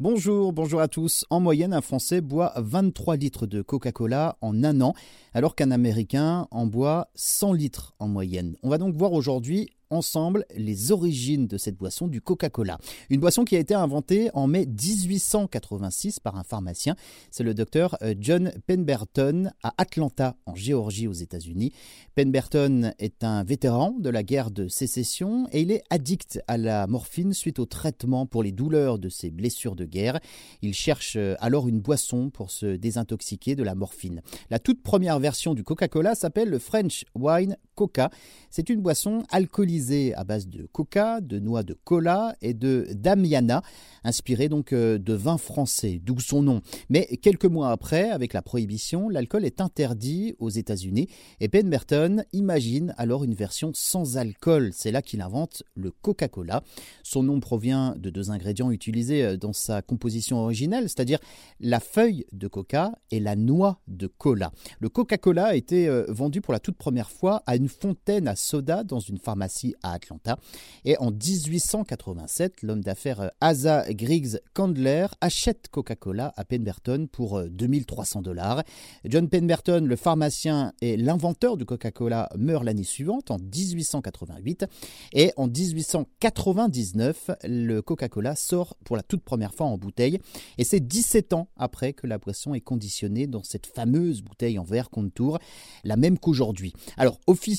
Bonjour, bonjour à tous. En moyenne, un Français boit 23 litres de Coca-Cola en un an, alors qu'un Américain en boit 100 litres en moyenne. On va donc voir aujourd'hui ensemble les origines de cette boisson du Coca-Cola. Une boisson qui a été inventée en mai 1886 par un pharmacien. C'est le docteur euh, John Pemberton à Atlanta, en Géorgie, aux États-Unis. Pemberton est un vétéran de la guerre de sécession et il est addict à la morphine suite au traitement pour les douleurs de ses blessures de guerre. Il cherche euh, alors une boisson pour se désintoxiquer de la morphine. La toute première version du Coca-Cola s'appelle le French Wine Coca. C'est une boisson alcoolisée à base de coca, de noix de cola et de damiana, inspiré donc euh, de vin français, d'où son nom. Mais quelques mois après, avec la prohibition, l'alcool est interdit aux États-Unis et Pemberton imagine alors une version sans alcool. C'est là qu'il invente le Coca-Cola. Son nom provient de deux ingrédients utilisés euh, dans sa composition originelle, c'est-à-dire la feuille de coca et la noix de cola. Le Coca-Cola a été euh, vendu pour la toute première fois à une fontaine à soda dans une pharmacie à Atlanta. Et en 1887, l'homme d'affaires euh, Asa Griggs Candler achète Coca-Cola à Pemberton pour 2300 euh, dollars. John Pemberton, le pharmacien et l'inventeur du Coca-Cola, meurt l'année suivante, en 1888. Et en 1899, le Coca-Cola sort pour la toute première fois en bouteille. Et c'est 17 ans après que la boisson est conditionnée dans cette fameuse bouteille en verre contour, la même qu'aujourd'hui. Alors officiellement,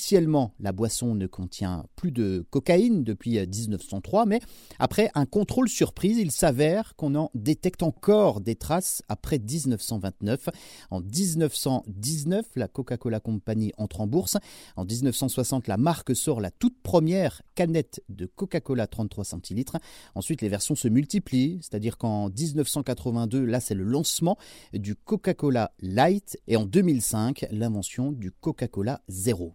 la boisson ne contient plus de cocaïne depuis 1903, euh, mais après un contrôle surprise, il s'avère qu'on en détecte encore des traces après 1929. En 1919, la Coca-Cola Company entre en bourse. En 1960, la marque sort la toute première canette de Coca-Cola 33 centilitres. Ensuite, les versions se multiplient, c'est-à-dire qu'en 1982, là, c'est le lancement du Coca-Cola Light et en 2005, l'invention du Coca-Cola Zero.